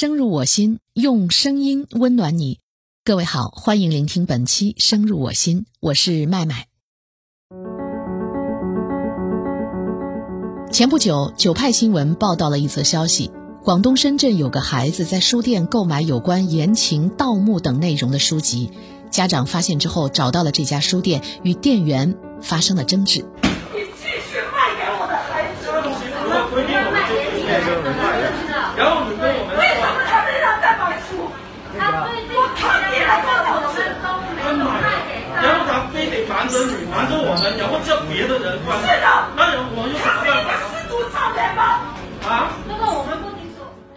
深入我心，用声音温暖你。各位好，欢迎聆听本期《声入我心》，我是麦麦。前不久，九派新闻报道了一则消息：广东深圳有个孩子在书店购买有关言情、盗墓等内容的书籍，家长发现之后找到了这家书店，与店员发生了争执。你继续卖给我的孩子，然后你跟我们为什么他们让在买书？我抗议了多少次？他买，然后他非得瞒着你，瞒着我们，然后叫别的人关。是的那人我有什么他是一个办法失足少年吗？啊？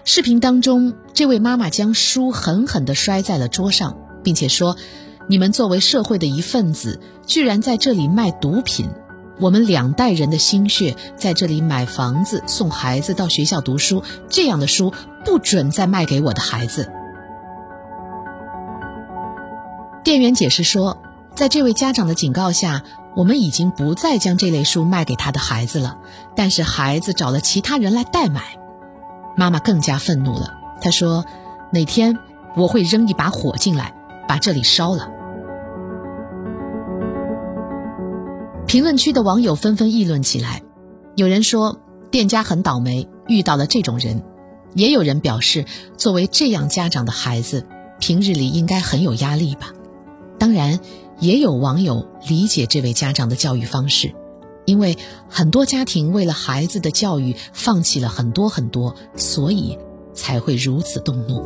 视频当中，这位妈妈将书狠狠地摔在了桌上，并且说：“你们作为社会的一份子，居然在这里卖毒品！我们两代人的心血在这里买房子、送孩子到学校读书，这样的书不准再卖给我的孩子。”店员解释说，在这位家长的警告下，我们已经不再将这类书卖给他的孩子了，但是孩子找了其他人来代买。妈妈更加愤怒了，她说：“哪天我会扔一把火进来，把这里烧了。”评论区的网友纷纷议论起来，有人说店家很倒霉，遇到了这种人；也有人表示，作为这样家长的孩子，平日里应该很有压力吧。当然，也有网友理解这位家长的教育方式。因为很多家庭为了孩子的教育放弃了很多很多，所以才会如此动怒。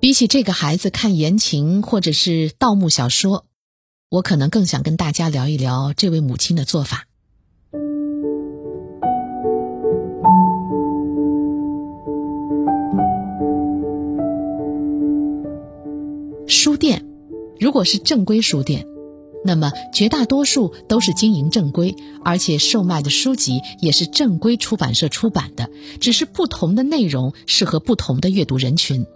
比起这个孩子看言情或者是盗墓小说，我可能更想跟大家聊一聊这位母亲的做法。书店。如果是正规书店，那么绝大多数都是经营正规，而且售卖的书籍也是正规出版社出版的，只是不同的内容适合不同的阅读人群。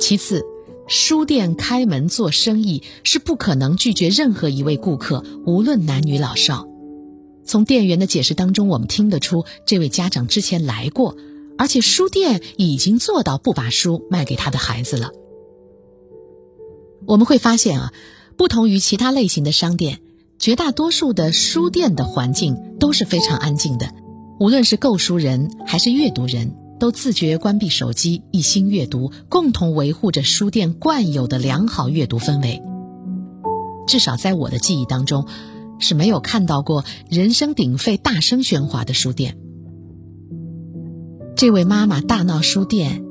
其次，书店开门做生意是不可能拒绝任何一位顾客，无论男女老少。从店员的解释当中，我们听得出这位家长之前来过，而且书店已经做到不把书卖给他的孩子了。我们会发现啊，不同于其他类型的商店，绝大多数的书店的环境都是非常安静的。无论是购书人还是阅读人，都自觉关闭手机，一心阅读，共同维护着书店惯有的良好阅读氛围。至少在我的记忆当中，是没有看到过人声鼎沸、大声喧哗的书店。这位妈妈大闹书店。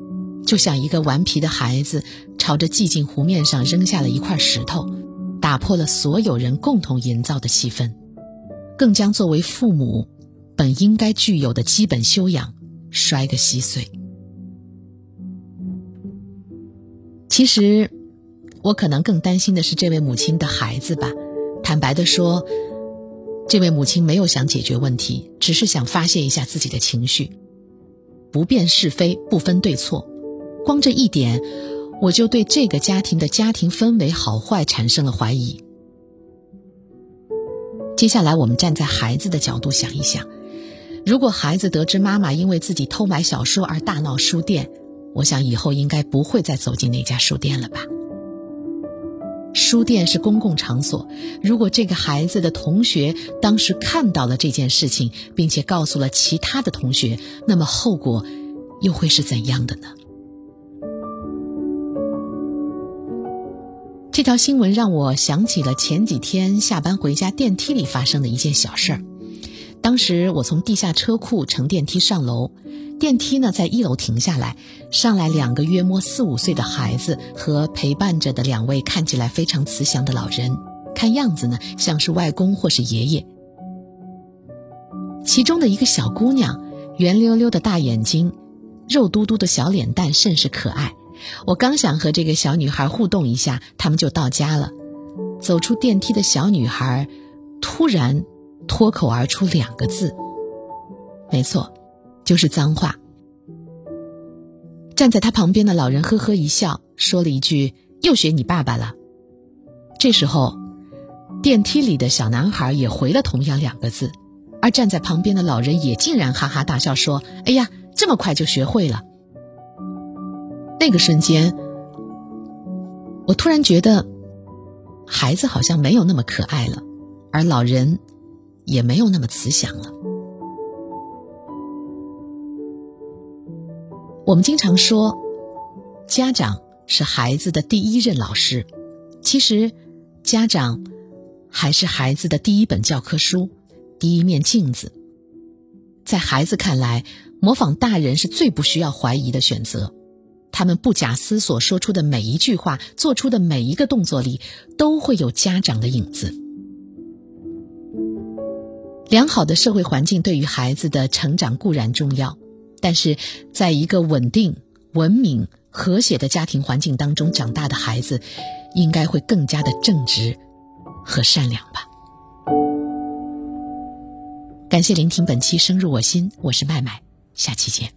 就像一个顽皮的孩子，朝着寂静湖面上扔下了一块石头，打破了所有人共同营造的气氛，更将作为父母本应该具有的基本修养摔个稀碎。其实，我可能更担心的是这位母亲的孩子吧。坦白的说，这位母亲没有想解决问题，只是想发泄一下自己的情绪，不辨是非，不分对错。光这一点，我就对这个家庭的家庭氛围好坏产生了怀疑。接下来，我们站在孩子的角度想一想：如果孩子得知妈妈因为自己偷买小说而大闹书店，我想以后应该不会再走进那家书店了吧？书店是公共场所，如果这个孩子的同学当时看到了这件事情，并且告诉了其他的同学，那么后果又会是怎样的呢？这条新闻让我想起了前几天下班回家电梯里发生的一件小事儿。当时我从地下车库乘电梯上楼，电梯呢在一楼停下来，上来两个约摸四五岁的孩子和陪伴着的两位看起来非常慈祥的老人，看样子呢像是外公或是爷爷。其中的一个小姑娘，圆溜溜的大眼睛，肉嘟嘟的小脸蛋，甚是可爱。我刚想和这个小女孩互动一下，他们就到家了。走出电梯的小女孩突然脱口而出两个字：“没错，就是脏话。”站在她旁边的老人呵呵一笑，说了一句：“又学你爸爸了。”这时候，电梯里的小男孩也回了同样两个字，而而站在旁边的老人也竟然哈哈大笑说：“哎呀，这么快就学会了。”那个瞬间，我突然觉得，孩子好像没有那么可爱了，而老人也没有那么慈祥了。我们经常说，家长是孩子的第一任老师，其实，家长还是孩子的第一本教科书。第一面镜子，在孩子看来，模仿大人是最不需要怀疑的选择。他们不假思索说出的每一句话，做出的每一个动作里，都会有家长的影子。良好的社会环境对于孩子的成长固然重要，但是在一个稳定、文明、和谐的家庭环境当中长大的孩子，应该会更加的正直和善良吧。感谢聆听本期《深入我心》，我是麦麦，下期见。